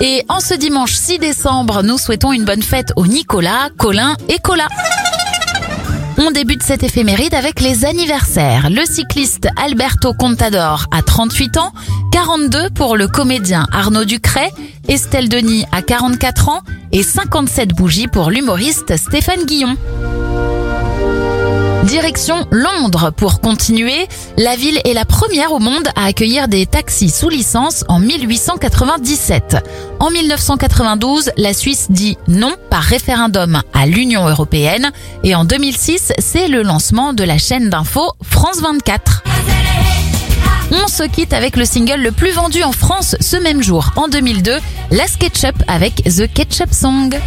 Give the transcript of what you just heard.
Et en ce dimanche 6 décembre, nous souhaitons une bonne fête aux Nicolas, Colin et Cola. On débute cette éphéméride avec les anniversaires. Le cycliste Alberto Contador a 38 ans, 42 pour le comédien Arnaud Ducret, Estelle Denis a 44 ans et 57 bougies pour l'humoriste Stéphane Guillon. Direction Londres pour continuer. La ville est la première au monde à accueillir des taxis sous licence en 1897. En 1992, la Suisse dit non par référendum à l'Union européenne et en 2006, c'est le lancement de la chaîne d'info France 24. On se quitte avec le single le plus vendu en France ce même jour, en 2002, La SketchUp avec The Ketchup Song.